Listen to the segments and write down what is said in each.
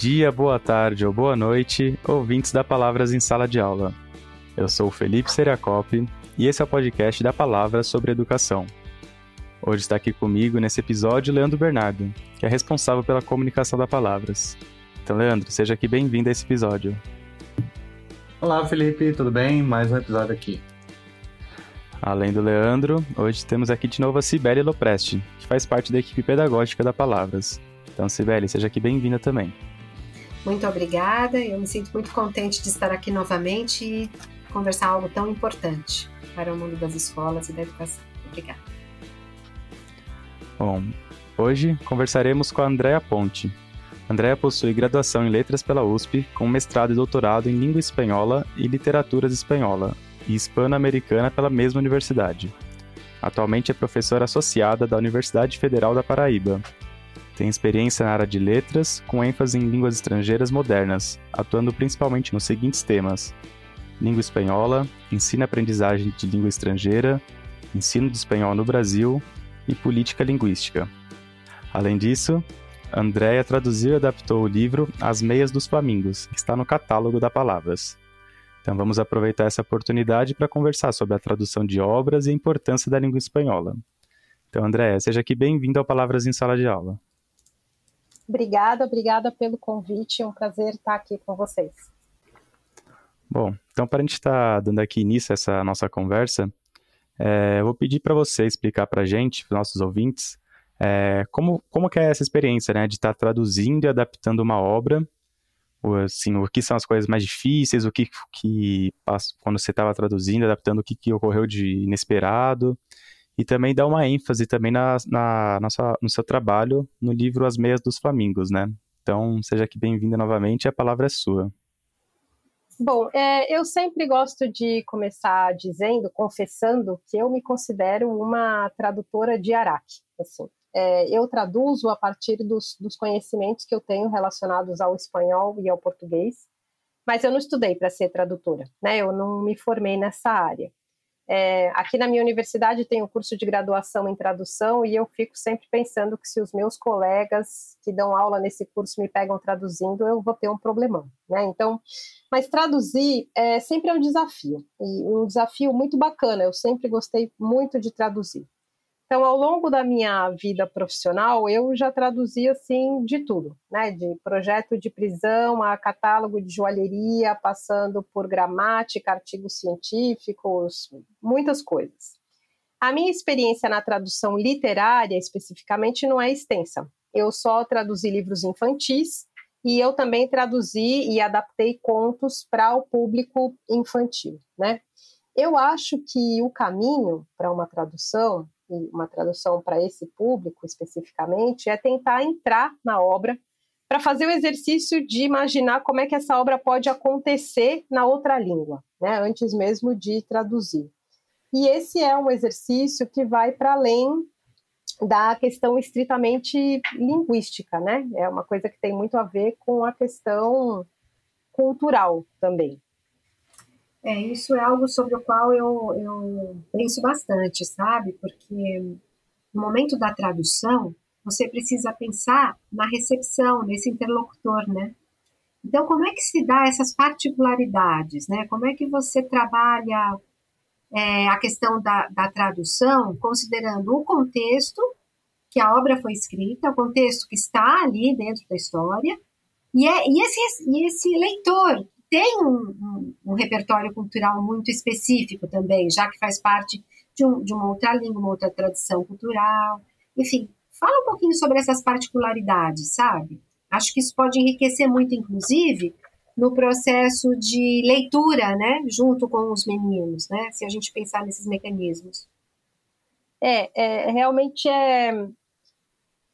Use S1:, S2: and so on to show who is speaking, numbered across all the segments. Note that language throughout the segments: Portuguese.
S1: dia, boa tarde ou boa noite, ouvintes da Palavras em Sala de Aula. Eu sou o Felipe Seriacop e esse é o podcast da Palavra sobre Educação. Hoje está aqui comigo nesse episódio Leandro Bernardo, que é responsável pela comunicação da Palavras. Então, Leandro, seja aqui bem-vindo a esse episódio.
S2: Olá, Felipe, tudo bem? Mais um episódio aqui.
S1: Além do Leandro, hoje temos aqui de novo a Cibele Lopresti, que faz parte da equipe pedagógica da Palavras. Então, Cibele, seja aqui bem-vinda também.
S3: Muito obrigada, eu me sinto muito contente de estar aqui novamente e conversar algo tão importante para o mundo das escolas e da educação. Obrigada.
S1: Bom, hoje conversaremos com a Andréa Ponte. Andréa possui graduação em Letras pela USP, com mestrado e doutorado em Língua Espanhola e Literaturas Espanhola e Hispano-Americana pela mesma universidade. Atualmente é professora associada da Universidade Federal da Paraíba, tem experiência na área de letras, com ênfase em línguas estrangeiras modernas, atuando principalmente nos seguintes temas: língua espanhola, ensino e aprendizagem de língua estrangeira, ensino de espanhol no Brasil e política linguística. Além disso, Andréia traduziu e adaptou o livro As Meias dos Flamingos, que está no catálogo da Palavras. Então vamos aproveitar essa oportunidade para conversar sobre a tradução de obras e a importância da língua espanhola. Então, Andréia, seja aqui bem-vindo ao Palavras em Sala de Aula.
S4: Obrigada, obrigada pelo convite. É um prazer estar aqui com vocês.
S1: Bom, então para a gente estar tá dando aqui início a essa nossa conversa, é, eu vou pedir para você explicar para a gente, para os nossos ouvintes, é, como, como que é essa experiência, né, de estar tá traduzindo e adaptando uma obra, ou, assim, o que são as coisas mais difíceis, o que, que quando você estava traduzindo, adaptando, o que, que ocorreu de inesperado, e também dá uma ênfase também na, na, na sua, no seu trabalho no livro As Meias dos Flamingos, né? Então, seja aqui bem-vinda novamente, a palavra é sua.
S4: Bom, é, eu sempre gosto de começar dizendo, confessando, que eu me considero uma tradutora de Araque. Assim. É, eu traduzo a partir dos, dos conhecimentos que eu tenho relacionados ao espanhol e ao português, mas eu não estudei para ser tradutora, né? Eu não me formei nessa área. É, aqui na minha universidade tem um curso de graduação em tradução e eu fico sempre pensando que se os meus colegas que dão aula nesse curso me pegam traduzindo, eu vou ter um problemão, né? Então, mas traduzir é, sempre é um desafio e um desafio muito bacana. Eu sempre gostei muito de traduzir. Então, ao longo da minha vida profissional, eu já traduzi assim de tudo, né? De projeto de prisão a catálogo de joalheria, passando por gramática, artigos científicos, muitas coisas. A minha experiência na tradução literária, especificamente, não é extensa. Eu só traduzi livros infantis e eu também traduzi e adaptei contos para o público infantil, né? Eu acho que o caminho para uma tradução uma tradução para esse público especificamente, é tentar entrar na obra para fazer o exercício de imaginar como é que essa obra pode acontecer na outra língua, né, antes mesmo de traduzir. E esse é um exercício que vai para além da questão estritamente linguística, né? É uma coisa que tem muito a ver com a questão cultural também.
S3: É, isso é algo sobre o qual eu, eu penso bastante, sabe? Porque no momento da tradução, você precisa pensar na recepção, nesse interlocutor, né? Então, como é que se dá essas particularidades, né? Como é que você trabalha é, a questão da, da tradução, considerando o contexto que a obra foi escrita, o contexto que está ali dentro da história, e, é, e, esse, e esse leitor tem um, um, um, repertório cultural muito específico também, já que faz parte de, um, de uma outra língua, uma outra tradição cultural. Enfim, fala um pouquinho sobre essas particularidades, sabe? Acho que isso pode enriquecer muito, inclusive, no processo de leitura, né, junto com os meninos, né, se a gente pensar nesses mecanismos.
S4: É, é realmente é,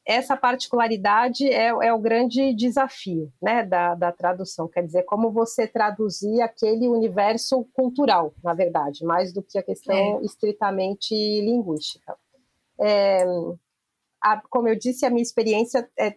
S4: essa particularidade é, é, o grande desafio né, da, da tradução, quer dizer, como você traduzir aquele universo cultural, na verdade, mais do que a questão é. estritamente linguística. É, a, como eu disse, a minha experiência é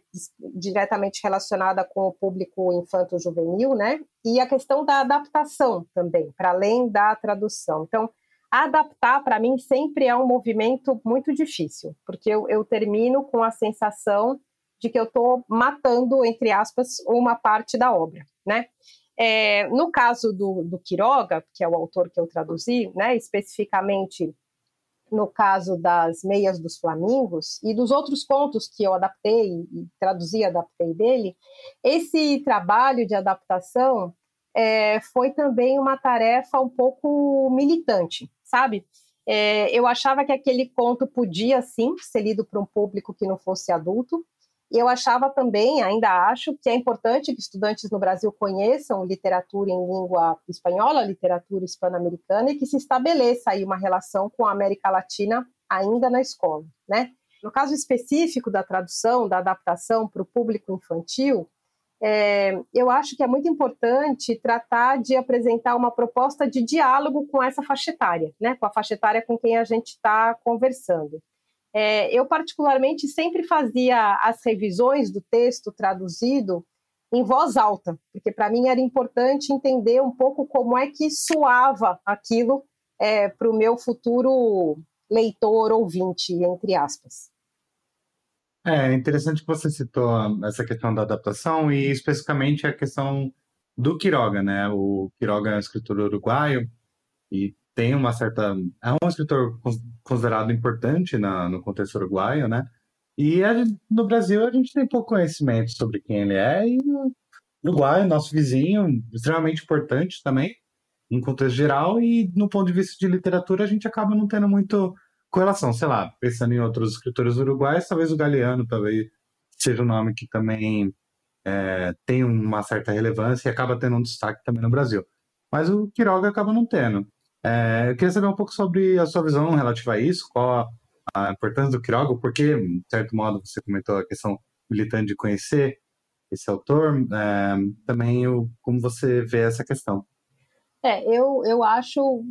S4: diretamente relacionada com o público infanto-juvenil, né? E a questão da adaptação também, para além da tradução. Então, adaptar para mim sempre é um movimento muito difícil, porque eu, eu, termino com a sensação de que eu estou matando, entre aspas, uma parte da obra, né? É, no caso do, do Quiroga, que é o autor que eu traduzi, né, especificamente no caso das Meias dos Flamingos e dos outros contos que eu adaptei e traduzi adaptei dele, esse trabalho de adaptação é, foi também uma tarefa um pouco militante, sabe? É, eu achava que aquele conto podia sim ser lido para um público que não fosse adulto, e eu achava também, ainda acho, que é importante que estudantes no Brasil conheçam literatura em língua espanhola, literatura hispano-americana, e que se estabeleça aí uma relação com a América Latina ainda na escola, né? No caso específico da tradução, da adaptação para o público infantil, é, eu acho que é muito importante tratar de apresentar uma proposta de diálogo com essa faixa etária, né? com a faixa etária com quem a gente está conversando. É, eu, particularmente, sempre fazia as revisões do texto traduzido em voz alta, porque para mim era importante entender um pouco como é que soava aquilo é, para o meu futuro leitor, ouvinte, entre aspas.
S2: É interessante que você citou essa questão da adaptação e especificamente a questão do Quiroga, né? O Quiroga é um escritor uruguaio e tem uma certa. É um escritor considerado importante na, no contexto uruguaio, né? E a, no Brasil a gente tem pouco conhecimento sobre quem ele é, e o Uruguai, nosso vizinho, extremamente importante também, em contexto geral, e no ponto de vista de literatura a gente acaba não tendo muito correlação. Sei lá, pensando em outros escritores uruguaios, talvez o Galeano talvez seja um nome que também é, tem uma certa relevância e acaba tendo um destaque também no Brasil. Mas o Quiroga acaba não tendo. É, eu queria saber um pouco sobre a sua visão relativa a isso, qual a importância do Quiroga, porque, de certo modo, você comentou a questão militante de conhecer esse autor, é, também o, como você vê essa questão.
S4: É, eu, eu acho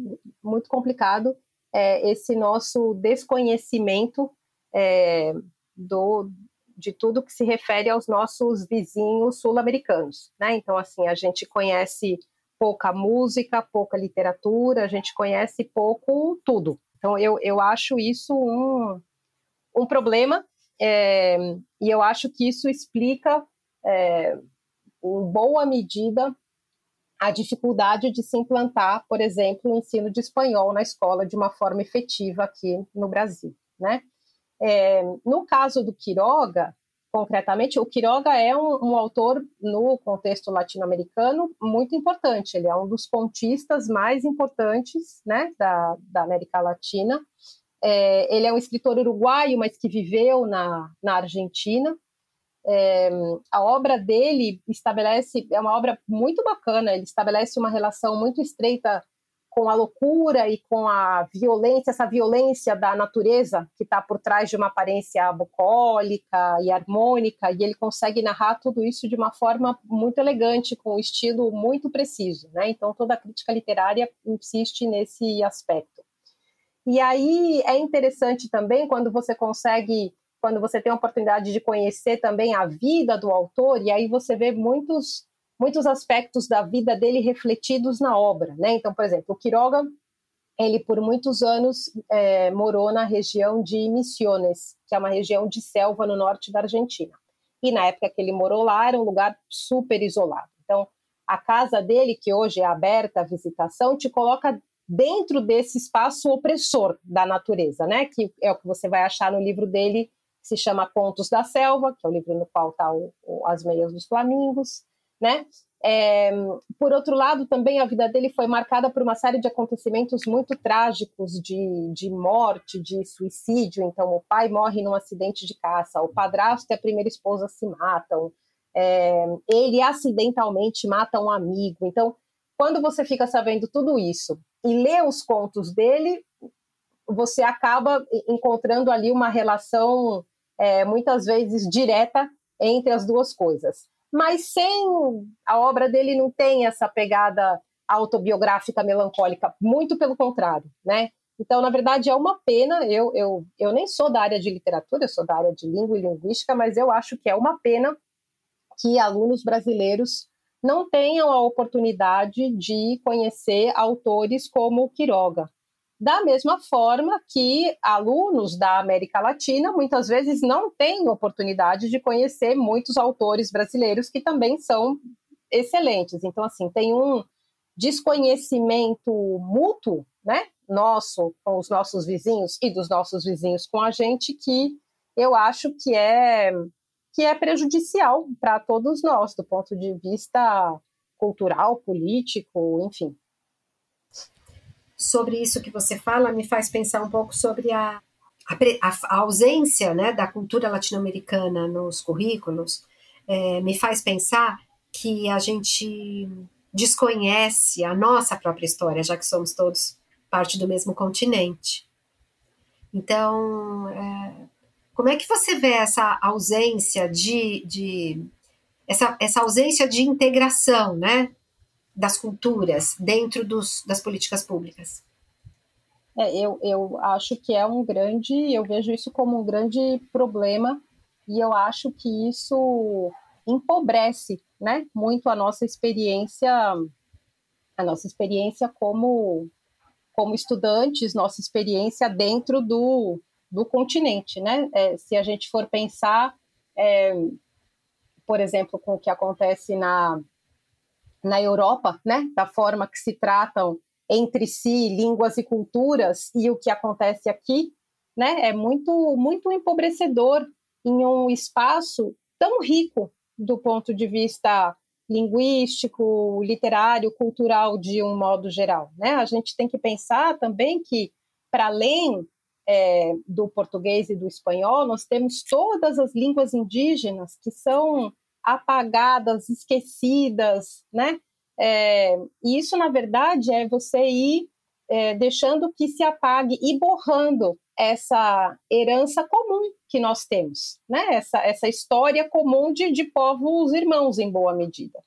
S4: muito complicado é, esse nosso desconhecimento é, do, de tudo que se refere aos nossos vizinhos sul-americanos. Né? Então, assim, a gente conhece pouca música, pouca literatura, a gente conhece pouco tudo. Então, eu, eu acho isso um, um problema, é, e eu acho que isso explica, é, em boa medida, a dificuldade de se implantar, por exemplo, o ensino de espanhol na escola de uma forma efetiva aqui no Brasil. Né? É, no caso do Quiroga, concretamente, o Quiroga é um, um autor no contexto latino-americano muito importante. Ele é um dos contistas mais importantes né, da, da América Latina. É, ele é um escritor uruguaio, mas que viveu na, na Argentina. É, a obra dele estabelece, é uma obra muito bacana, ele estabelece uma relação muito estreita com a loucura e com a violência, essa violência da natureza que está por trás de uma aparência bucólica e harmônica, e ele consegue narrar tudo isso de uma forma muito elegante, com um estilo muito preciso. Né? Então, toda a crítica literária insiste nesse aspecto. E aí é interessante também quando você consegue, quando você tem a oportunidade de conhecer também a vida do autor, e aí você vê muitos muitos aspectos da vida dele refletidos na obra, né? Então, por exemplo, o Quiroga, ele por muitos anos é, morou na região de Misiones, que é uma região de selva no norte da Argentina. E na época que ele morou lá, era um lugar super isolado. Então, a casa dele, que hoje é aberta à visitação, te coloca dentro desse espaço opressor da natureza, né? Que é o que você vai achar no livro dele, se chama Contos da Selva, que é o livro no qual está As Meias dos Flamingos né? É, por outro lado, também a vida dele foi marcada por uma série de acontecimentos muito trágicos de, de morte, de suicídio. Então, o pai morre num acidente de caça, o padrasto e a primeira esposa se matam, é, ele acidentalmente mata um amigo. Então, quando você fica sabendo tudo isso e lê os contos dele, você acaba encontrando ali uma relação é, muitas vezes direta entre as duas coisas mas sem a obra dele não tem essa pegada autobiográfica melancólica, muito pelo contrário, né? Então, na verdade, é uma pena. Eu, eu, eu nem sou da área de literatura, eu sou da área de língua e linguística, mas eu acho que é uma pena que alunos brasileiros não tenham a oportunidade de conhecer autores como Quiroga. Da mesma forma que alunos da América Latina muitas vezes não têm oportunidade de conhecer muitos autores brasileiros que também são excelentes. Então, assim, tem um desconhecimento mútuo, né, nosso com os nossos vizinhos e dos nossos vizinhos com a gente que eu acho que é que é prejudicial para todos nós do ponto de vista cultural, político, enfim
S3: sobre isso que você fala me faz pensar um pouco sobre a, a, a ausência né, da cultura latino-americana nos currículos, é, me faz pensar que a gente desconhece a nossa própria história, já que somos todos parte do mesmo continente. Então, é, como é que você vê essa ausência de, de essa, essa ausência de integração, né, das culturas dentro dos, das políticas públicas?
S4: É, eu, eu acho que é um grande, eu vejo isso como um grande problema e eu acho que isso empobrece, né, muito a nossa experiência, a nossa experiência como como estudantes, nossa experiência dentro do, do continente, né? É, se a gente for pensar, é, por exemplo, com o que acontece na na Europa, né, da forma que se tratam entre si línguas e culturas e o que acontece aqui, né, é muito muito empobrecedor em um espaço tão rico do ponto de vista linguístico, literário, cultural de um modo geral, né? A gente tem que pensar também que para além é, do português e do espanhol, nós temos todas as línguas indígenas que são apagadas, esquecidas, né? É, e isso, na verdade, é você ir é, deixando que se apague e borrando essa herança comum que nós temos, né? Essa, essa história comum de, de povos irmãos, em boa medida.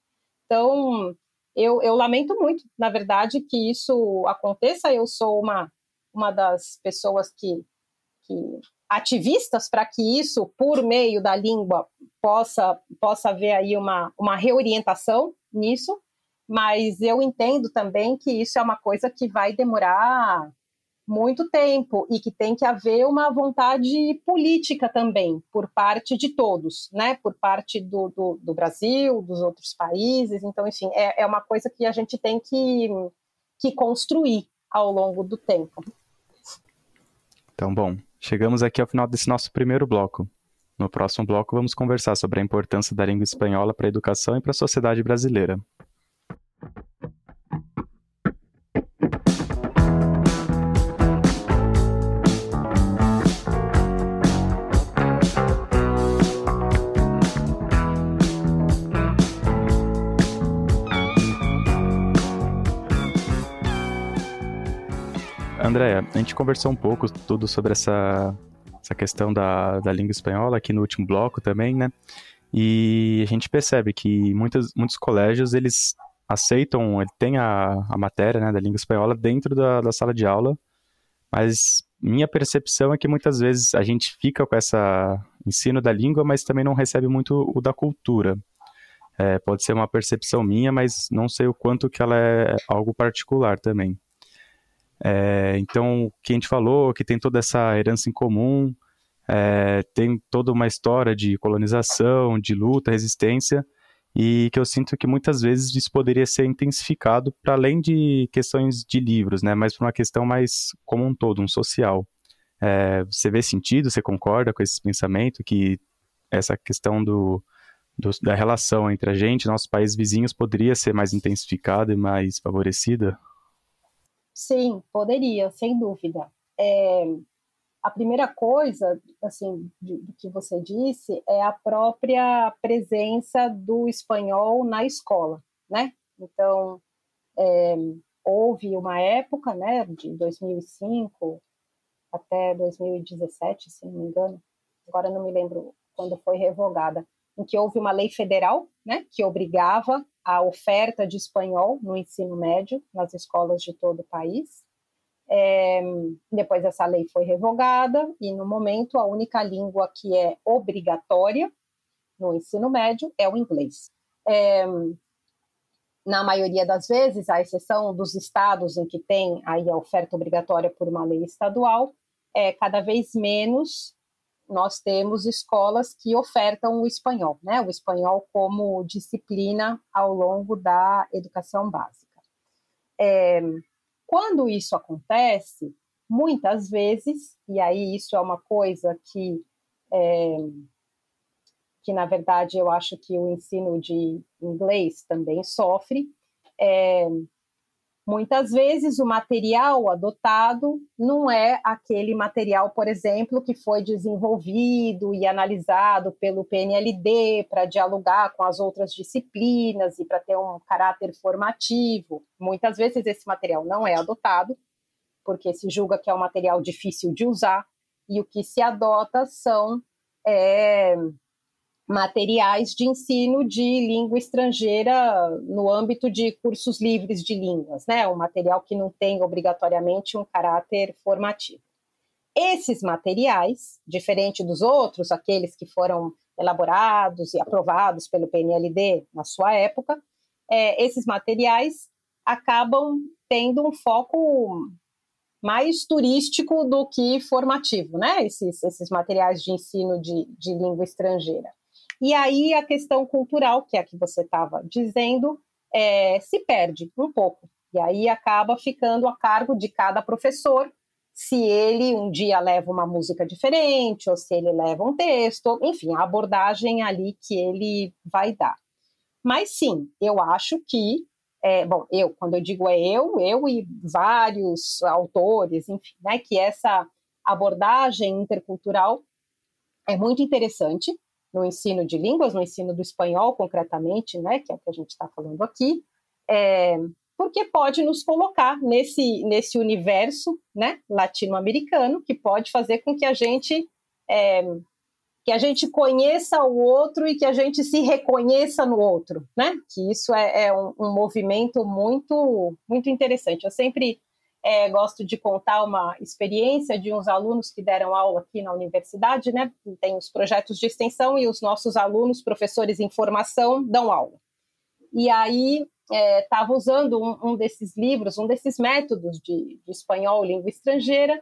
S4: Então, eu, eu lamento muito, na verdade, que isso aconteça. Eu sou uma, uma das pessoas que, que ativistas para que isso, por meio da língua, possa, possa haver aí uma, uma reorientação nisso, mas eu entendo também que isso é uma coisa que vai demorar muito tempo e que tem que haver uma vontade política também por parte de todos, né? Por parte do, do, do Brasil, dos outros países. Então, enfim, é, é uma coisa que a gente tem que, que construir ao longo do tempo.
S1: Então, bom, Chegamos aqui ao final desse nosso primeiro bloco. No próximo bloco, vamos conversar sobre a importância da língua espanhola para a educação e para a sociedade brasileira. Andréa, a gente conversou um pouco tudo sobre essa, essa questão da, da língua espanhola aqui no último bloco também, né? E a gente percebe que muitos, muitos colégios, eles aceitam, ele tem a, a matéria né, da língua espanhola dentro da, da sala de aula, mas minha percepção é que muitas vezes a gente fica com essa ensino da língua, mas também não recebe muito o da cultura. É, pode ser uma percepção minha, mas não sei o quanto que ela é algo particular também. É, então, o que a gente falou, que tem toda essa herança em comum, é, tem toda uma história de colonização, de luta, resistência, e que eu sinto que muitas vezes isso poderia ser intensificado para além de questões de livros, né, mas para uma questão mais como um todo, um social. É, você vê sentido, você concorda com esse pensamento que essa questão do, do, da relação entre a gente, nossos países vizinhos, poderia ser mais intensificada e mais favorecida?
S4: Sim, poderia, sem dúvida. É, a primeira coisa, assim, do que você disse, é a própria presença do espanhol na escola, né? Então, é, houve uma época, né, de 2005 até 2017, se não me engano, agora não me lembro quando foi revogada, em que houve uma lei federal, né, que obrigava a oferta de espanhol no ensino médio nas escolas de todo o país. É, depois essa lei foi revogada e no momento a única língua que é obrigatória no ensino médio é o inglês. É, na maioria das vezes, à exceção dos estados em que tem aí a oferta obrigatória por uma lei estadual, é cada vez menos nós temos escolas que ofertam o espanhol, né? O espanhol como disciplina ao longo da educação básica. É, quando isso acontece, muitas vezes, e aí isso é uma coisa que é, que na verdade eu acho que o ensino de inglês também sofre. É, muitas vezes o material adotado não é aquele material, por exemplo, que foi desenvolvido e analisado pelo PNLD para dialogar com as outras disciplinas e para ter um caráter formativo. Muitas vezes esse material não é adotado, porque se julga que é um material difícil de usar, e o que se adota são é, materiais de ensino de língua estrangeira no âmbito de cursos livres de línguas, né? Um material que não tem obrigatoriamente um caráter formativo. Esses materiais, diferente dos outros, aqueles que foram elaborados e aprovados pelo PNLD na sua época, é, esses materiais acabam tendo um foco mais turístico do que formativo, né? Esses, esses materiais de ensino de, de língua estrangeira. E aí a questão cultural, que é a que você estava dizendo, é, se perde um pouco. E aí acaba ficando a cargo de cada professor se ele um dia leva uma música diferente, ou se ele leva um texto, enfim, a abordagem ali que ele vai dar. Mas sim, eu acho que, é, bom, eu, quando eu digo é eu, eu e vários autores, enfim, né, que essa abordagem intercultural é muito interessante, no ensino de línguas, no ensino do espanhol concretamente, né, que é o que a gente está falando aqui, é, porque pode nos colocar nesse, nesse universo né, latino-americano que pode fazer com que a gente é, que a gente conheça o outro e que a gente se reconheça no outro, né? Que isso é, é um, um movimento muito muito interessante. Eu sempre é, gosto de contar uma experiência de uns alunos que deram aula aqui na universidade, né? Tem os projetos de extensão e os nossos alunos, professores em formação, dão aula. E aí estava é, usando um, um, desses livros, um desses métodos de, de, espanhol, língua estrangeira,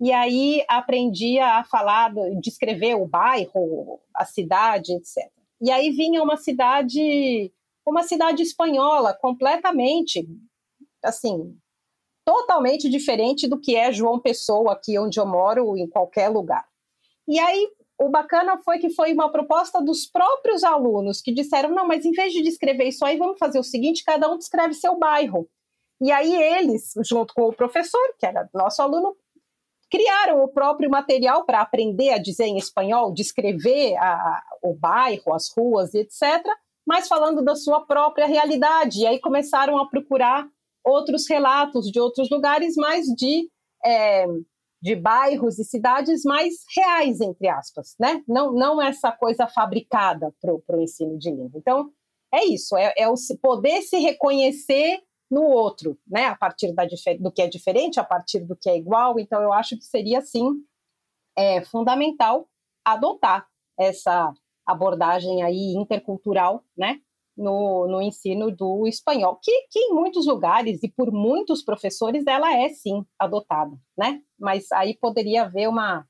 S4: e aí aprendia a falar, descrever o bairro, a cidade, etc. E aí vinha uma cidade, uma cidade espanhola, completamente, assim, totalmente diferente do que é João Pessoa, aqui onde eu moro, em qualquer lugar. E aí, o bacana foi que foi uma proposta dos próprios alunos que disseram: não, mas em vez de descrever isso aí, vamos fazer o seguinte: cada um descreve seu bairro. E aí, eles, junto com o professor, que era nosso aluno, criaram o próprio material para aprender a dizer em espanhol, descrever a, o bairro, as ruas, etc., mas falando da sua própria realidade. E aí começaram a procurar outros relatos de outros lugares, mas de, é, de bairros e cidades mais reais, entre aspas, né? Não, não essa coisa fabricada para o ensino de língua. Então, é isso, é, é o poder se reconhecer no outro, né? A partir da, do que é diferente, a partir do que é igual. Então, eu acho que seria, sim, é, fundamental adotar essa abordagem aí intercultural, né? No, no ensino do espanhol, que, que em muitos lugares e por muitos professores ela é sim adotada, né? Mas aí poderia haver uma,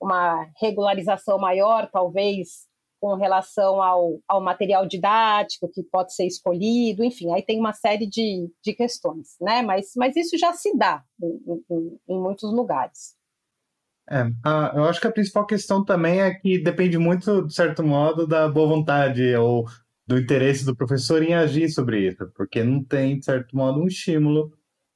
S4: uma regularização maior, talvez com relação ao, ao material didático que pode ser escolhido, enfim, aí tem uma série de, de questões, né? Mas, mas isso já se dá em, em, em muitos lugares.
S2: É, a, eu acho que a principal questão também é que depende muito, de certo modo, da boa vontade ou do interesse do professor em agir sobre isso, porque não tem, de certo modo, um estímulo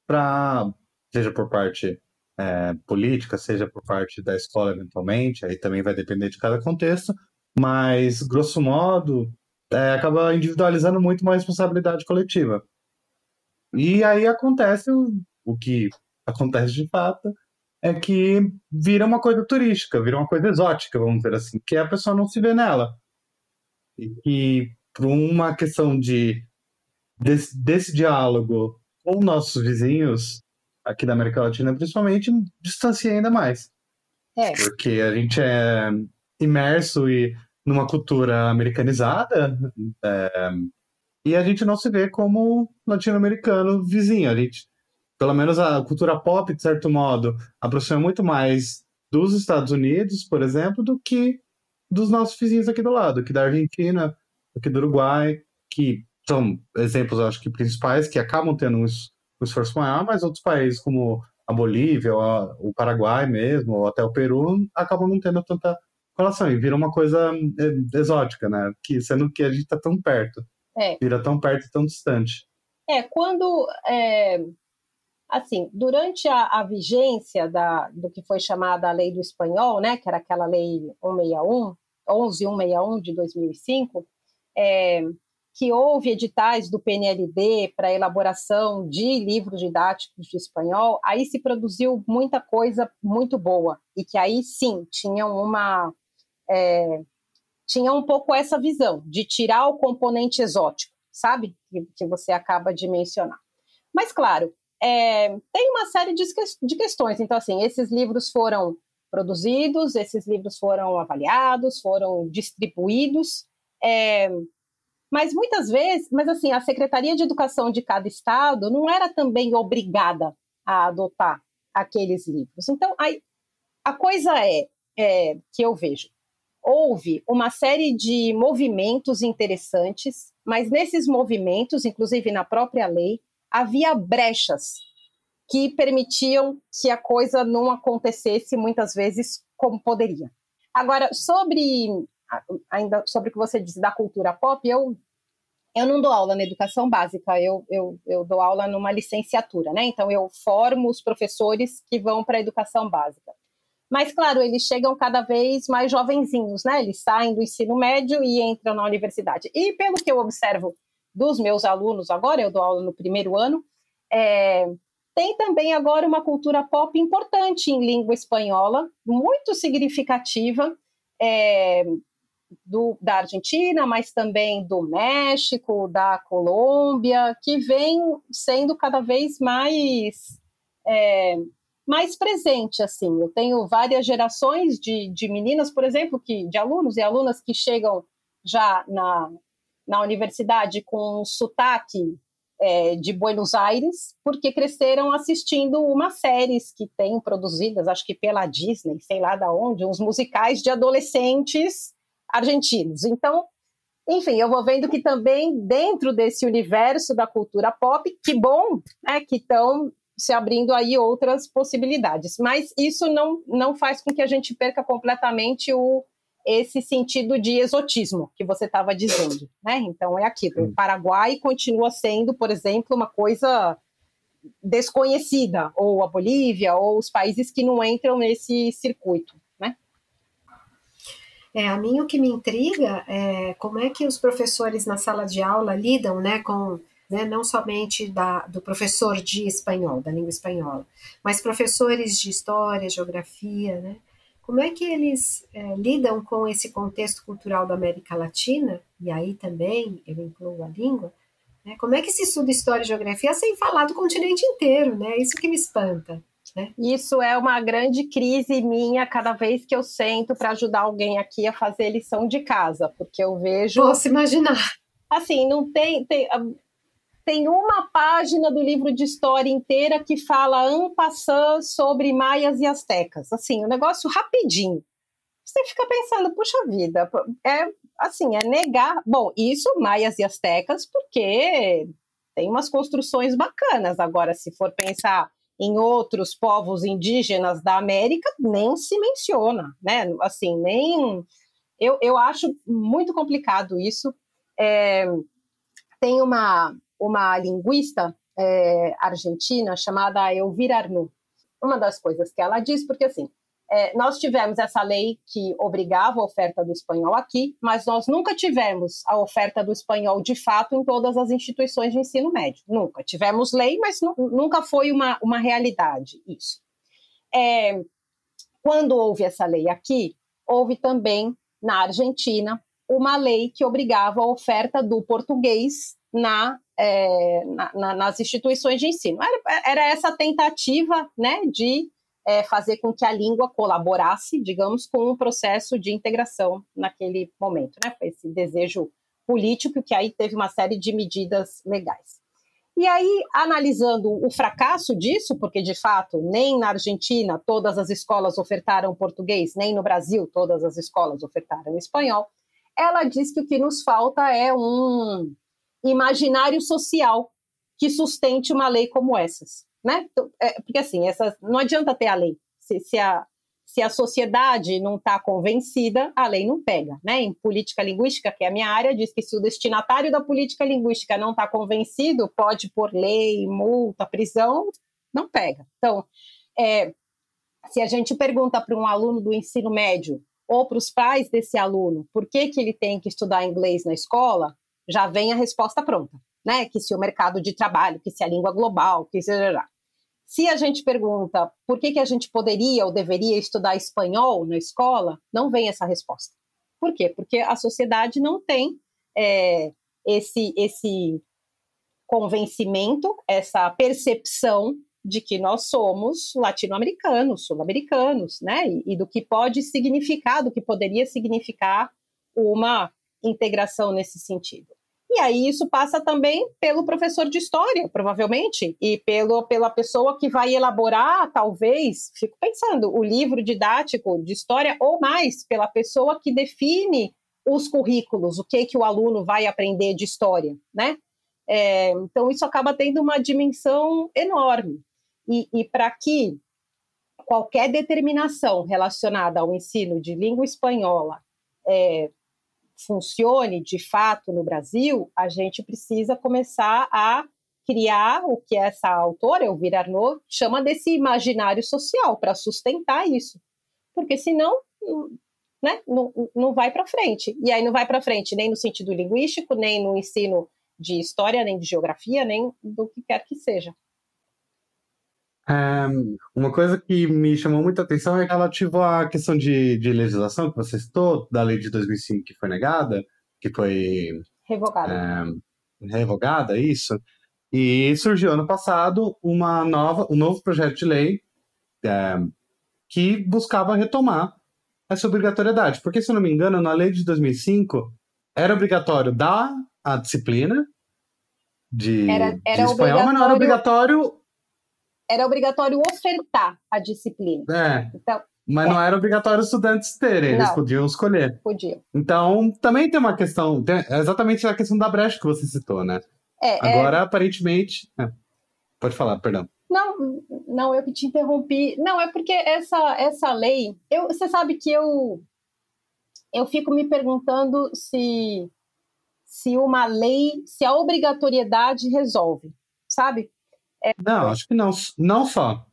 S2: para, seja por parte é, política, seja por parte da escola, eventualmente, aí também vai depender de cada contexto, mas, grosso modo, é, acaba individualizando muito uma responsabilidade coletiva. E aí acontece o, o que acontece de fato, é que vira uma coisa turística, vira uma coisa exótica, vamos dizer assim, que a pessoa não se vê nela. E que por uma questão de desse, desse diálogo com nossos vizinhos, aqui da América Latina principalmente, distancia ainda mais. É. Porque a gente é imerso e numa cultura americanizada, é, e a gente não se vê como latino-americano vizinho. A gente, pelo menos a cultura pop, de certo modo, aproxima muito mais dos Estados Unidos, por exemplo, do que dos nossos vizinhos aqui do lado, aqui da Argentina, aqui do Uruguai, que são exemplos, acho que principais, que acabam tendo um, esforço maior, mas outros países como a Bolívia, o Paraguai mesmo, ou até o Peru, acabam não tendo tanta relação e vira uma coisa é, exótica, né? Que, sendo que a gente está tão perto. É. Vira tão perto e tão distante.
S4: É, quando. É, assim, durante a, a, vigência da, do que foi chamada a Lei do Espanhol, né, que era aquela Lei 161, 11161 de 2005, é, que houve editais do PNLD para elaboração de livros didáticos de espanhol, aí se produziu muita coisa muito boa e que aí sim tinham uma é, tinha um pouco essa visão de tirar o componente exótico, sabe? Que, que você acaba de mencionar. Mas, claro, é, tem uma série de, de questões. Então, assim, esses livros foram produzidos, esses livros foram avaliados, foram distribuídos. É, mas muitas vezes, mas assim, a Secretaria de Educação de cada estado não era também obrigada a adotar aqueles livros. Então, aí, a coisa é, é que eu vejo, houve uma série de movimentos interessantes, mas nesses movimentos, inclusive na própria lei, havia brechas que permitiam que a coisa não acontecesse muitas vezes como poderia. Agora, sobre ainda sobre o que você disse da cultura pop, eu eu não dou aula na educação básica, eu, eu, eu dou aula numa licenciatura, né? Então eu formo os professores que vão para a educação básica. Mas, claro, eles chegam cada vez mais jovenzinhos, né? Eles saem do ensino médio e entram na universidade. E pelo que eu observo dos meus alunos agora, eu dou aula no primeiro ano, é, tem também agora uma cultura pop importante em língua espanhola, muito significativa, é, do, da Argentina, mas também do México, da Colômbia, que vem sendo cada vez mais é, mais presente, assim. Eu tenho várias gerações de, de meninas, por exemplo, que, de alunos e alunas que chegam já na, na universidade com um sotaque é, de Buenos Aires, porque cresceram assistindo umas séries que tem produzidas, acho que pela Disney, sei lá da onde, uns musicais de adolescentes argentinos. Então, enfim, eu vou vendo que também dentro desse universo da cultura pop, que bom, né, que estão se abrindo aí outras possibilidades. Mas isso não, não faz com que a gente perca completamente o, esse sentido de exotismo que você estava dizendo, né? Então é aquilo. O Paraguai continua sendo, por exemplo, uma coisa desconhecida, ou a Bolívia, ou os países que não entram nesse circuito?
S3: É, a mim o que me intriga é como é que os professores na sala de aula lidam, né, com né, não somente da, do professor de espanhol, da língua espanhola, mas professores de história, geografia, né? Como é que eles é, lidam com esse contexto cultural da América Latina, e aí também eu incluo a língua, né? como é que se estuda história e geografia sem falar do continente inteiro, né? Isso que me espanta. Né?
S4: Isso é uma grande crise minha cada vez que eu sento para ajudar alguém aqui a fazer lição de casa, porque eu vejo.
S3: Posso imaginar.
S4: Assim, não tem, tem tem uma página do livro de história inteira que fala passant sobre maias e astecas. Assim, um negócio rapidinho. Você fica pensando, puxa vida, é assim, é negar. Bom, isso maias e astecas, porque tem umas construções bacanas. Agora, se for pensar em outros povos indígenas da América, nem se menciona, né? Assim, nem. Eu, eu acho muito complicado isso. É, tem uma, uma linguista é, argentina chamada Elvira Arnoux. Uma das coisas que ela diz, porque assim, é, nós tivemos essa lei que obrigava a oferta do espanhol aqui, mas nós nunca tivemos a oferta do espanhol de fato em todas as instituições de ensino médio. Nunca. Tivemos lei, mas nunca foi uma, uma realidade isso. É, quando houve essa lei aqui, houve também na Argentina uma lei que obrigava a oferta do português na, é, na, na, nas instituições de ensino. Era, era essa tentativa né, de é, fazer com que a língua colaborasse, digamos, com o processo de integração naquele momento. Né? Esse desejo político, que aí teve uma série de medidas legais. E aí, analisando o fracasso disso, porque de fato nem na Argentina todas as escolas ofertaram português, nem no Brasil todas as escolas ofertaram espanhol, ela diz que o que nos falta é um imaginário social que sustente uma lei como essas, né? Então, é, porque assim, não adianta ter a lei se, se a se a sociedade não está convencida, a lei não pega. Né? Em política linguística, que é a minha área, diz que se o destinatário da política linguística não está convencido, pode pôr lei, multa, prisão, não pega. Então, é, se a gente pergunta para um aluno do ensino médio ou para os pais desse aluno por que, que ele tem que estudar inglês na escola, já vem a resposta pronta. Né? Que se o mercado de trabalho, que se a língua global, que se se a gente pergunta por que, que a gente poderia ou deveria estudar espanhol na escola, não vem essa resposta. Por quê? Porque a sociedade não tem é, esse, esse convencimento, essa percepção de que nós somos latino-americanos, sul-americanos, né? E, e, do que pode significar, do que poderia significar uma integração nesse sentido. E aí isso passa também pelo professor de história, provavelmente, e pelo, pela pessoa que vai elaborar, talvez, fico pensando, o livro didático de história, ou mais, pela pessoa que define os currículos, o que, que o aluno vai aprender de história, né? É, então, isso acaba tendo uma dimensão enorme. E, e para que qualquer determinação relacionada ao ensino de língua espanhola é, funcione de fato no Brasil, a gente precisa começar a criar o que essa autora, Elvira Arnaud, chama desse imaginário social para sustentar isso. Porque senão né, não, não vai para frente. E aí não vai para frente nem no sentido linguístico, nem no ensino de história, nem de geografia, nem do que quer que seja.
S2: Um, uma coisa que me chamou muita atenção é relativo à questão de, de legislação que você citou, da lei de 2005 que foi negada, que foi
S4: revogada.
S2: Um, revogada, isso. E surgiu ano passado uma nova, um novo projeto de lei um, que buscava retomar essa obrigatoriedade. Porque, se eu não me engano, na lei de 2005 era obrigatório dar a disciplina de, era, era de espanhol, mas não era obrigatório
S4: era obrigatório ofertar a disciplina.
S2: É. Então, mas é. não era obrigatório os estudantes terem, eles não, podiam escolher.
S4: Podiam.
S2: Então, também tem uma questão, tem exatamente a questão da brecha que você citou, né? É, é. Agora, é... aparentemente. Pode falar, perdão.
S4: Não, não, eu que te interrompi. Não, é porque essa, essa lei. Eu, você sabe que eu, eu fico me perguntando se, se uma lei, se a obrigatoriedade resolve, sabe?
S2: É, não, acho que não, não só.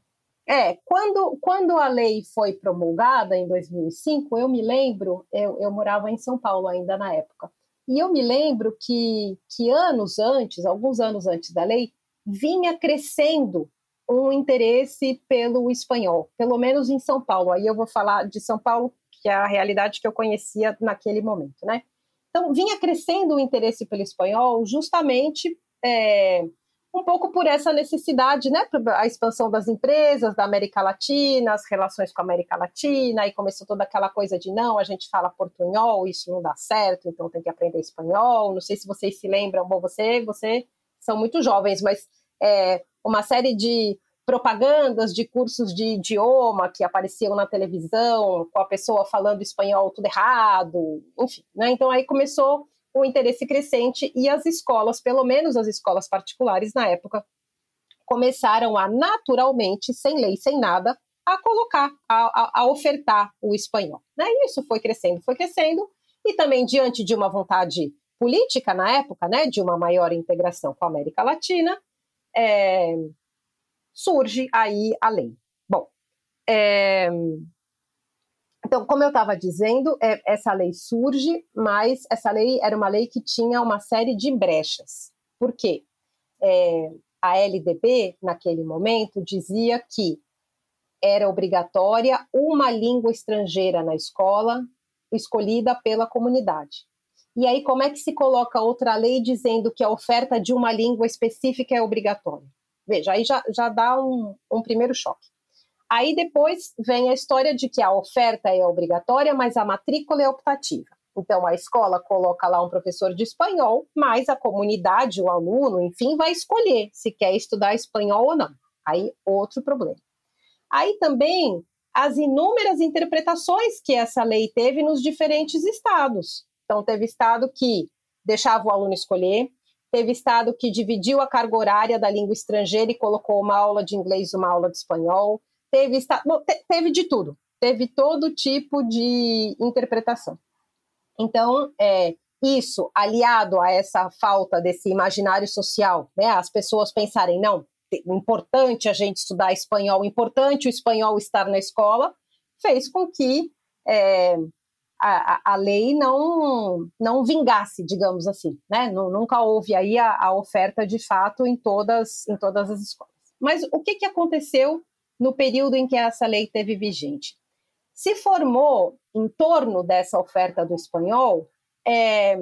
S4: É, quando, quando a lei foi promulgada em 2005, eu me lembro, eu, eu morava em São Paulo ainda na época, e eu me lembro que, que anos antes, alguns anos antes da lei, vinha crescendo um interesse pelo espanhol, pelo menos em São Paulo. Aí eu vou falar de São Paulo, que é a realidade que eu conhecia naquele momento, né? Então, vinha crescendo o interesse pelo espanhol justamente é, um pouco por essa necessidade, né, a expansão das empresas da América Latina, as relações com a América Latina, e começou toda aquela coisa de não, a gente fala portunhol, isso não dá certo, então tem que aprender espanhol. Não sei se vocês se lembram, bom, você, você são muito jovens, mas é, uma série de propagandas de cursos de idioma que apareciam na televisão, com a pessoa falando espanhol tudo errado, enfim, né? Então aí começou o interesse crescente e as escolas, pelo menos as escolas particulares na época, começaram a naturalmente, sem lei, sem nada, a colocar, a, a, a ofertar o espanhol. Né? E isso foi crescendo, foi crescendo, e também diante de uma vontade política na época, né, de uma maior integração com a América Latina, é, surge aí a lei. Bom, é, então, como eu estava dizendo, é, essa lei surge, mas essa lei era uma lei que tinha uma série de brechas. Por quê? É, a LDB, naquele momento, dizia que era obrigatória uma língua estrangeira na escola, escolhida pela comunidade. E aí, como é que se coloca outra lei dizendo que a oferta de uma língua específica é obrigatória? Veja, aí já, já dá um, um primeiro choque. Aí depois vem a história de que a oferta é obrigatória, mas a matrícula é optativa. Então, a escola coloca lá um professor de espanhol, mas a comunidade, o aluno, enfim, vai escolher se quer estudar espanhol ou não. Aí, outro problema. Aí também as inúmeras interpretações que essa lei teve nos diferentes estados. Então, teve estado que deixava o aluno escolher, teve estado que dividiu a carga horária da língua estrangeira e colocou uma aula de inglês e uma aula de espanhol, teve, estado, bom, teve de tudo, teve todo tipo de interpretação. Então, é, isso aliado a essa falta desse imaginário social, né, as pessoas pensarem, não, importante a gente estudar espanhol, importante o espanhol estar na escola, fez com que é, a, a, lei não, não vingasse, digamos assim. Né? Nunca houve aí a, a, oferta de fato em todas, em todas as escolas. Mas o que, que aconteceu no período em que essa lei teve vigente? Se formou em torno dessa oferta do espanhol é,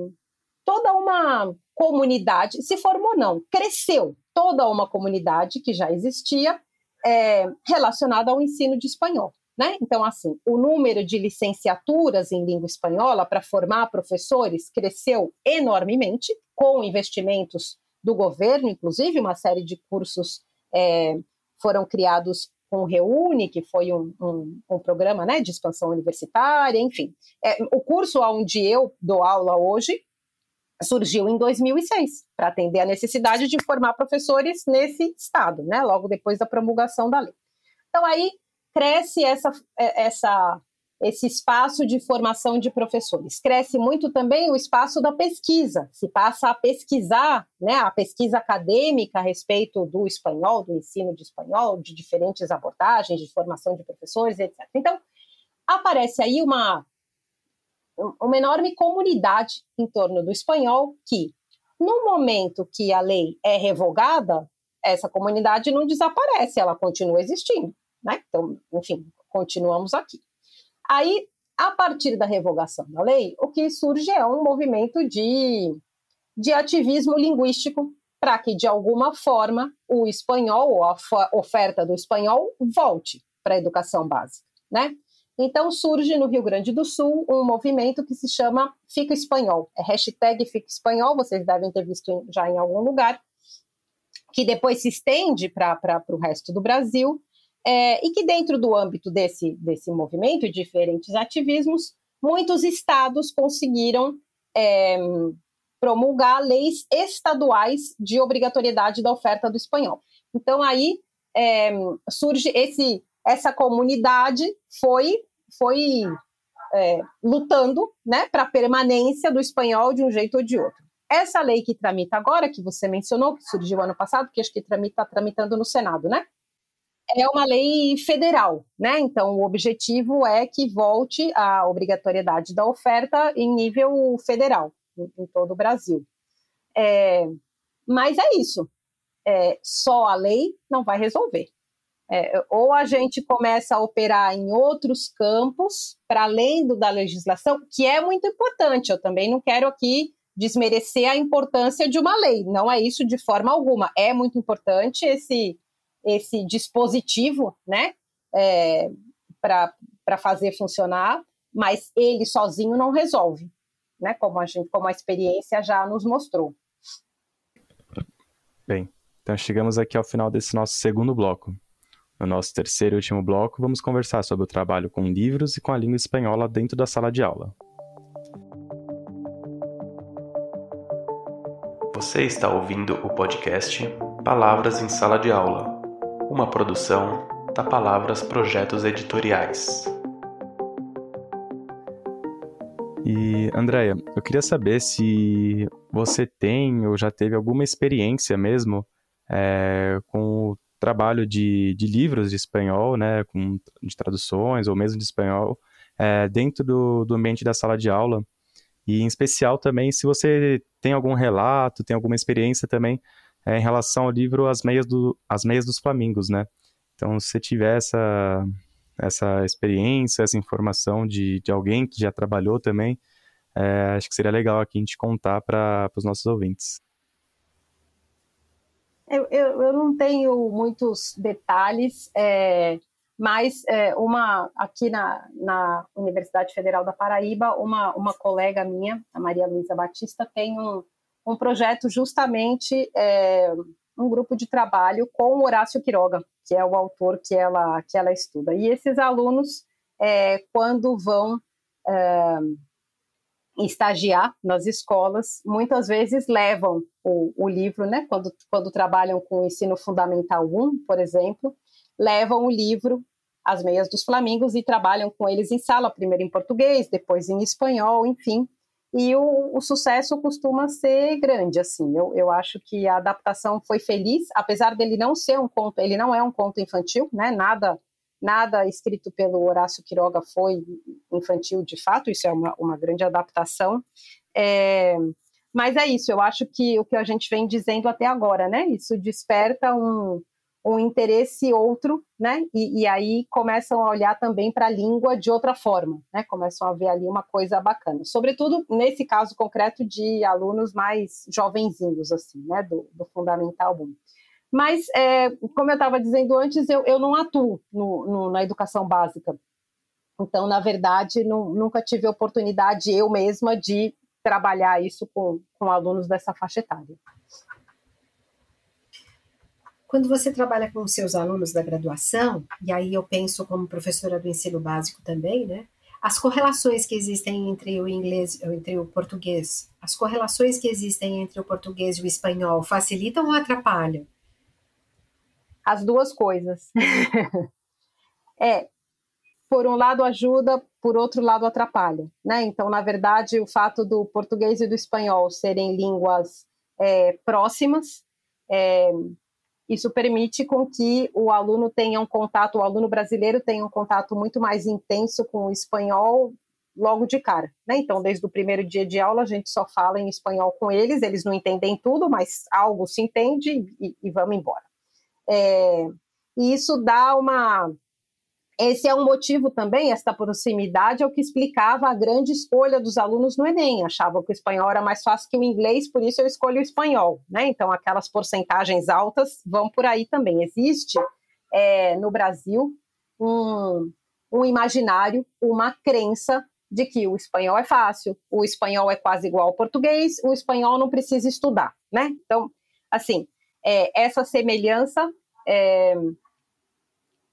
S4: toda uma comunidade, se formou não, cresceu toda uma comunidade que já existia é, relacionada ao ensino de espanhol. Né? Então, assim, o número de licenciaturas em língua espanhola para formar professores cresceu enormemente, com investimentos do governo, inclusive uma série de cursos é, foram criados com o Reúne, que foi um, um, um programa né, de expansão universitária, enfim. É, o curso onde eu dou aula hoje surgiu em 2006, para atender a necessidade de formar professores nesse estado, né, logo depois da promulgação da lei. Então, aí cresce essa, é, essa, esse espaço de formação de professores. Cresce muito também o espaço da pesquisa. Se passa a pesquisar, né, a pesquisa acadêmica a respeito do espanhol, do ensino de espanhol, de diferentes abordagens, de formação de professores, etc. Então, aparece aí uma, uma enorme comunidade em torno do espanhol que, no momento que a lei é revogada, essa comunidade não desaparece, ela continua existindo né? Então, enfim, continuamos aqui. Aí, a partir da revogação da lei, o que surge é um movimento de, de ativismo linguístico para que, de alguma forma, o espanhol, ou a oferta do espanhol, volte para a educação básica, né? Então surge no Rio Grande do Sul um movimento que se chama Fica Espanhol. É hashtag Fica Espanhol, vocês devem ter visto já em algum lugar, que depois se estende para o resto do Brasil é, e que dentro do âmbito desse, desse movimento e diferentes ativismos, muitos estados conseguiram é, promulgar leis estaduais de obrigatoriedade da oferta do espanhol. Então aí é, surge esse essa comunidade foi foi é, lutando né, para a permanência do espanhol de um jeito ou de outro. Essa lei que tramita agora, que você mencionou, que surgiu ano passado, que acho que está tramitando no Senado, né? É uma lei federal, né? Então, o objetivo é que volte a obrigatoriedade da oferta em nível federal, em, em todo o Brasil. É, mas é isso. É, só a lei não vai resolver. É, ou a gente começa a operar em outros campos, para além do da legislação, que é muito importante. Eu também não quero aqui desmerecer a importância de uma lei, não é isso de forma alguma. É muito importante esse esse dispositivo, né, é, para fazer funcionar, mas ele sozinho não resolve, né, como a gente, como a experiência já nos mostrou.
S1: Bem, então chegamos aqui ao final desse nosso segundo bloco. No nosso terceiro e último bloco, vamos conversar sobre o trabalho com livros e com a língua espanhola dentro da sala de aula.
S5: Você está ouvindo o podcast Palavras em Sala de Aula uma produção da Palavras Projetos Editoriais.
S1: E, Andréia, eu queria saber se você tem ou já teve alguma experiência mesmo é, com o trabalho de, de livros de espanhol, né, com, de traduções ou mesmo de espanhol, é, dentro do, do ambiente da sala de aula. E, em especial, também, se você tem algum relato, tem alguma experiência também é, em relação ao livro As Meias, do, As Meias dos Flamingos, né? Então, se você tiver essa, essa experiência, essa informação de, de alguém que já trabalhou também, é, acho que seria legal aqui a gente contar para os nossos ouvintes.
S4: Eu, eu, eu, não tenho muitos detalhes, é, mas é, uma aqui na, na Universidade Federal da Paraíba, uma, uma colega minha, a Maria Luísa Batista, tem um, um projeto justamente é, um grupo de trabalho com Horácio Quiroga, que é o autor que ela que ela estuda. E esses alunos, é, quando vão é, estagiar nas escolas, muitas vezes levam o, o livro, né? Quando, quando trabalham com o ensino fundamental 1, por exemplo, levam o livro As Meias dos Flamingos e trabalham com eles em sala, primeiro em português, depois em espanhol, enfim. E o, o sucesso costuma ser grande, assim. Eu, eu acho que a adaptação foi feliz, apesar dele não ser um conto, ele não é um conto infantil, né? Nada nada escrito pelo Horácio Quiroga foi infantil de fato, isso é uma, uma grande adaptação. É, mas é isso, eu acho que o que a gente vem dizendo até agora, né? Isso desperta um, um interesse outro, né? E, e aí começam a olhar também para a língua de outra forma, né? Começam a ver ali uma coisa bacana. Sobretudo nesse caso concreto de alunos mais jovenzinhos, assim, né? Do, do Fundamental 1. Mas, é, como eu estava dizendo antes, eu, eu não atuo no, no, na educação básica. Então, na verdade, não, nunca tive oportunidade eu mesma de trabalhar isso com, com alunos dessa faixa etária.
S3: Quando você trabalha com seus alunos da graduação, e aí eu penso como professora do ensino básico também, né? As correlações que existem entre o inglês, entre o português, as correlações que existem entre o português e o espanhol facilitam ou atrapalham?
S4: as duas coisas. é, por um lado ajuda, por outro lado atrapalha, né? Então, na verdade, o fato do português e do espanhol serem línguas é, próximas, é, isso permite com que o aluno tenha um contato, o aluno brasileiro tenha um contato muito mais intenso com o espanhol logo de cara, né? Então, desde o primeiro dia de aula, a gente só fala em espanhol com eles, eles não entendem tudo, mas algo se entende e, e vamos embora. É, e isso dá uma. Esse é um motivo também, esta proximidade é o que explicava a grande escolha dos alunos no Enem. Achavam que o espanhol era mais fácil que o inglês, por isso eu escolho o espanhol. Né? Então, aquelas porcentagens altas vão por aí também. Existe é, no Brasil um, um imaginário, uma crença de que o espanhol é fácil, o espanhol é quase igual ao português, o espanhol não precisa estudar, né? Então, assim, é, essa semelhança é,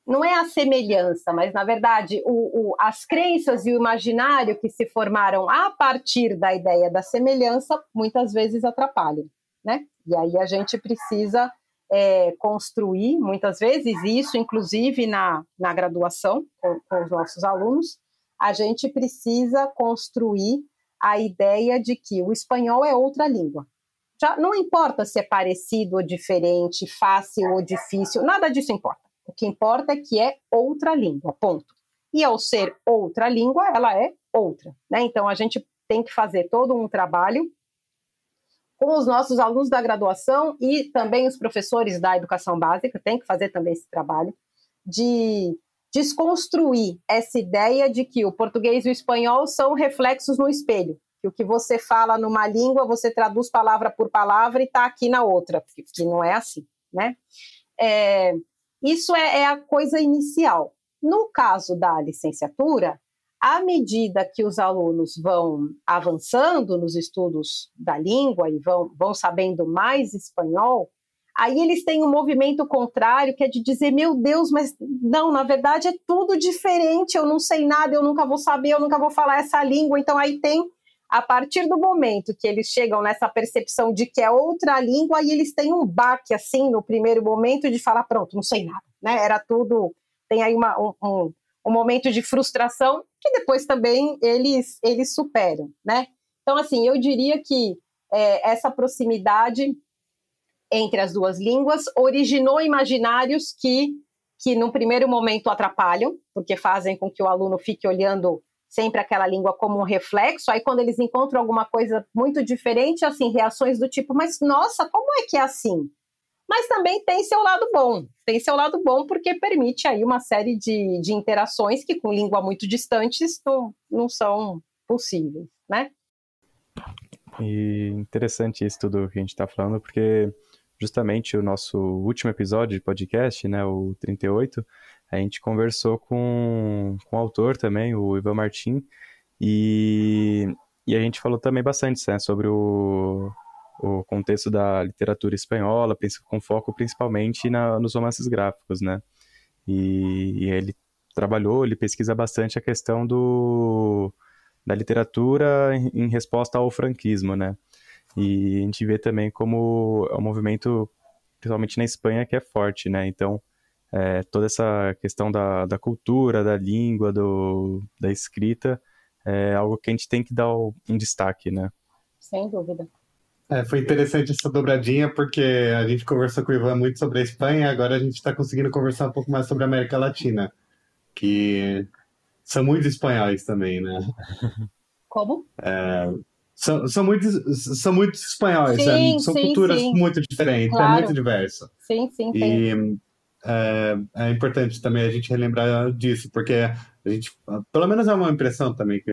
S4: não é a semelhança, mas na verdade o, o, as crenças e o imaginário que se formaram a partir da ideia da semelhança muitas vezes atrapalham, né? E aí a gente precisa é, construir muitas vezes isso, inclusive na, na graduação com, com os nossos alunos, a gente precisa construir a ideia de que o espanhol é outra língua. Já não importa se é parecido ou diferente, fácil ou difícil, nada disso importa. O que importa é que é outra língua, ponto. E ao ser outra língua, ela é outra. Né? Então a gente tem que fazer todo um trabalho com os nossos alunos da graduação e também os professores da educação básica, tem que fazer também esse trabalho de desconstruir essa ideia de que o português e o espanhol são reflexos no espelho que o que você fala numa língua, você traduz palavra por palavra e está aqui na outra, que não é assim, né? É, isso é, é a coisa inicial. No caso da licenciatura, à medida que os alunos vão avançando nos estudos da língua e vão, vão sabendo mais espanhol, aí eles têm um movimento contrário que é de dizer: meu Deus, mas não, na verdade é tudo diferente, eu não sei nada, eu nunca vou saber, eu nunca vou falar essa língua. Então aí tem a partir do momento que eles chegam nessa percepção de que é outra língua, aí eles têm um baque, assim, no primeiro momento, de falar: pronto, não sei nada, né? Era tudo. Tem aí uma, um, um, um momento de frustração que depois também eles, eles superam, né? Então, assim, eu diria que é, essa proximidade entre as duas línguas originou imaginários que, que, num primeiro momento, atrapalham, porque fazem com que o aluno fique olhando sempre aquela língua como um reflexo. Aí, quando eles encontram alguma coisa muito diferente, assim, reações do tipo, mas nossa, como é que é assim? Mas também tem seu lado bom. Tem seu lado bom porque permite aí uma série de, de interações que com língua muito distantes não, não são possíveis, né?
S1: E interessante isso tudo que a gente está falando, porque justamente o nosso último episódio de podcast, né, o 38, a gente conversou com, com o autor também, o Ivan Martin, e, e a gente falou também bastante né, sobre o, o contexto da literatura espanhola, com foco principalmente na, nos romances gráficos, né? E, e, ele trabalhou, ele pesquisa bastante a questão do, da literatura em, em resposta ao franquismo, né? E a gente vê também como é um movimento, principalmente na Espanha, que é forte, né? Então, é, toda essa questão da, da cultura, da língua, do, da escrita, é algo que a gente tem que dar um destaque, né?
S4: Sem dúvida.
S2: É, foi interessante essa dobradinha, porque a gente conversou com o Ivan muito sobre a Espanha, agora a gente está conseguindo conversar um pouco mais sobre a América Latina, que são muito espanhóis também, né?
S4: Como?
S2: É, são, são, muitos, são muitos espanhóis,
S4: sim,
S2: né? são
S4: sim,
S2: culturas
S4: sim.
S2: muito diferentes, é
S4: Claro.
S2: muito diverso.
S4: Sim, sim,
S2: E
S4: tem.
S2: É, é importante também a gente relembrar disso, porque a gente, pelo menos é uma impressão também que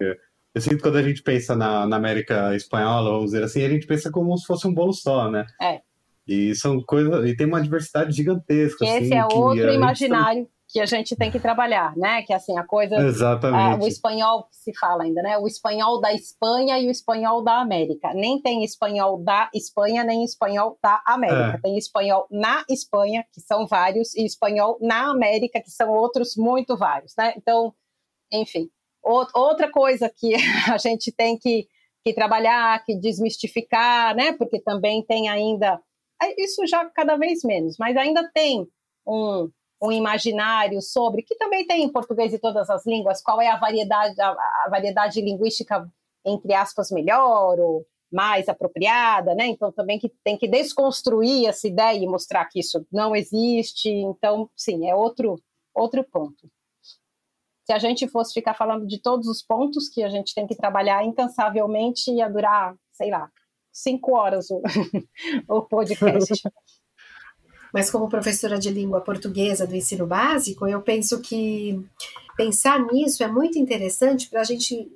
S2: eu sinto que quando a gente pensa na, na América espanhola, vamos dizer assim, a gente pensa como se fosse um bolo só, né?
S4: É.
S2: E são coisas, e tem uma diversidade gigantesca.
S4: Que
S2: assim,
S4: esse é outro imaginário que a gente tem que trabalhar, né? Que assim, a coisa.
S2: tam-
S4: ah, o
S2: Exatamente.
S4: espanhol que se fala ainda, né? O espanhol da Espanha e o espanhol da América. Nem tem espanhol da Espanha, nem espanhol da América.
S2: É.
S4: Tem espanhol na Espanha, que são vários, e espanhol na América, que são outros muito vários, né? Então, enfim. O- outra coisa que a gente tem que, que trabalhar, que desmistificar, né? Porque também tem ainda. é, Isso já cada vez menos, mas ainda tem um, um imaginário sobre, que também tem em português e todas as línguas, qual é a variedade, a, a variedade linguística, entre aspas, melhor ou mais apropriada, né? Então também que tem que desconstruir essa ideia e mostrar que isso não existe. Então, sim, é outro, outro ponto. Se a gente fosse ficar falando de todos os pontos que a gente tem que trabalhar incansavelmente, ia durar, sei lá, cinco horas o, o podcast.
S3: Mas como professora de língua portuguesa do ensino básico, eu penso que pensar nisso é muito interessante para a gente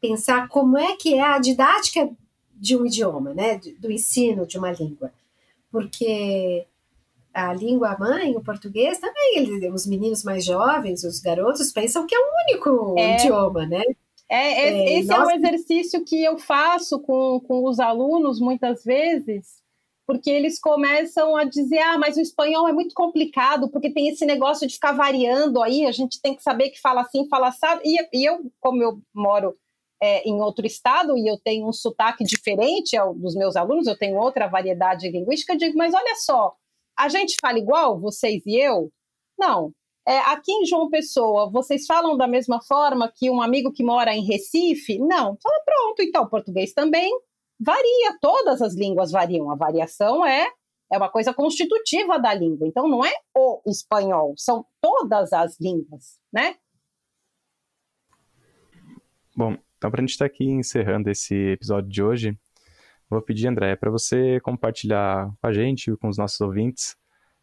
S3: pensar como é que é a didática de um idioma, né? Do ensino de uma língua. Porque a língua mãe, o português, também ele- os meninos mais jovens, os garotos, pensam que é o único
S4: É.
S3: idioma, né?
S4: É,
S3: É,
S4: esse esse é um
S3: nossa.
S4: exercício que eu faço com, com os alunos muitas vezes, porque eles começam a dizer: ah, mas o espanhol é muito complicado, porque tem esse negócio de ficar variando aí, a gente tem que saber que fala assim, fala assado. E, e eu, como eu moro é, em outro estado e eu tenho um sotaque diferente ao dos meus alunos, eu tenho outra variedade linguística, eu digo: mas olha só, a gente fala igual, vocês e eu? Não. É, aqui em João Pessoa, vocês falam da mesma forma que um amigo que mora em Recife? Não. Fala, pronto, então, português também varia, todas as línguas variam. A variação é, é uma coisa constitutiva da língua. Então, não é o espanhol, são todas as línguas, né?
S1: Bom, então para a gente estar aqui encerrando esse episódio de hoje, vou pedir, André, para você compartilhar com a gente, com os nossos ouvintes,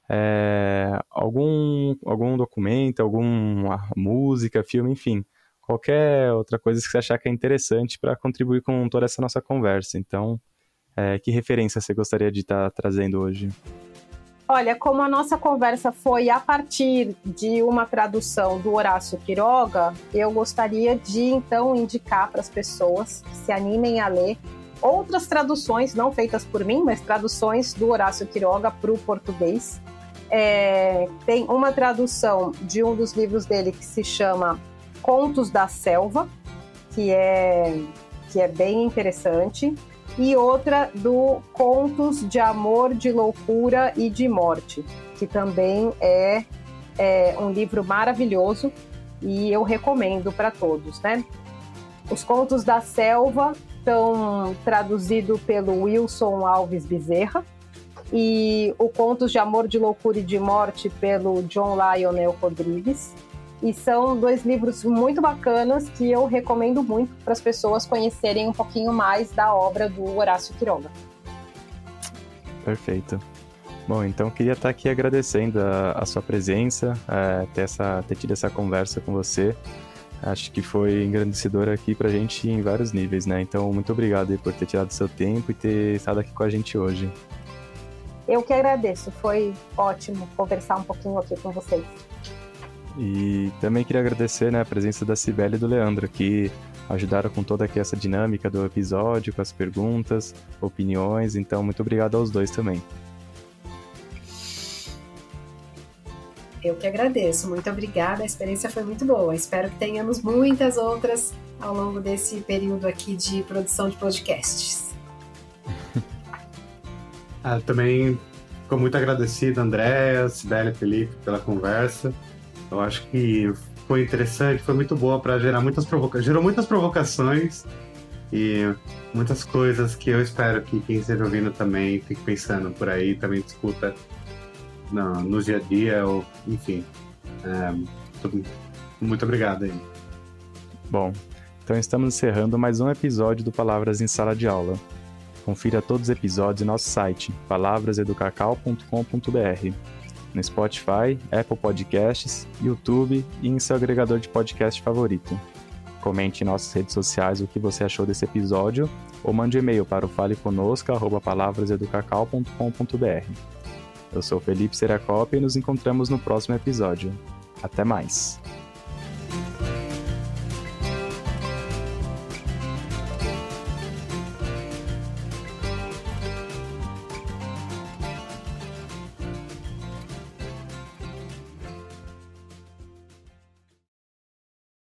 S1: é, algum, algum documento, alguma música, filme, enfim, qualquer outra coisa que você achar que é interessante para contribuir com toda essa nossa conversa. Então, é, que referência você gostaria de estar trazendo hoje?
S4: Olha, como a nossa conversa foi a partir de uma tradução do Horácio Quiroga, eu gostaria de então indicar para as pessoas que se animem a ler outras traduções, não feitas por mim, mas traduções do Horácio Quiroga para o português. É, tem uma tradução de um dos livros dele que se chama Contos da Selva, que é, que é bem interessante e outra do Contos de Amor, de Loucura e de Morte, que também é, é um livro maravilhoso e eu recomendo para todos, né? Os Contos da Selva estão traduzidos pelo Wilson Alves Bezerra e o Contos de Amor, de Loucura e de Morte pelo John Lionel Rodrigues. E são dois livros muito bacanas que eu recomendo muito para as pessoas conhecerem um pouquinho mais da obra do Horácio Quiroga.
S1: Perfeito. Bom, então queria estar aqui agradecendo a, a sua presença, é, ter, essa, ter tido essa conversa com você. Acho que foi engrandecedora aqui pra gente em vários níveis, né? Então, muito obrigado por ter tirado seu tempo e ter estado aqui com a gente hoje.
S4: Eu que agradeço, foi ótimo conversar um pouquinho aqui com vocês.
S1: E também queria agradecer né, a presença da Cibele e do Leandro, que ajudaram com toda aqui essa dinâmica do episódio, com as perguntas, opiniões. Então, muito obrigado aos dois também.
S3: Eu que agradeço, muito obrigada. A experiência foi muito boa. Espero que tenhamos muitas outras ao longo desse período aqui de produção de podcasts.
S2: ah, também fico muito agradecido, Andréa, Sibeli, Felipe, pela conversa. Eu acho que foi interessante, foi muito boa para gerar muitas provocações, gerou muitas provocações e muitas coisas que eu espero que quem esteja ouvindo também fique pensando por aí, também discuta no, no dia a dia, ou enfim. É, muito obrigado aí.
S1: Bom, então estamos encerrando mais um episódio do Palavras em Sala de Aula. Confira todos os episódios em nosso site, palavraseducacau.com.br, no Spotify, Apple Podcasts, YouTube e em seu agregador de podcast favorito. Comente em nossas redes sociais o que você achou desse episódio ou mande um e-mail para o faleconosco.palavraseducacau.com.br. Eu sou Felipe Seracop e nos encontramos no próximo episódio. Até mais!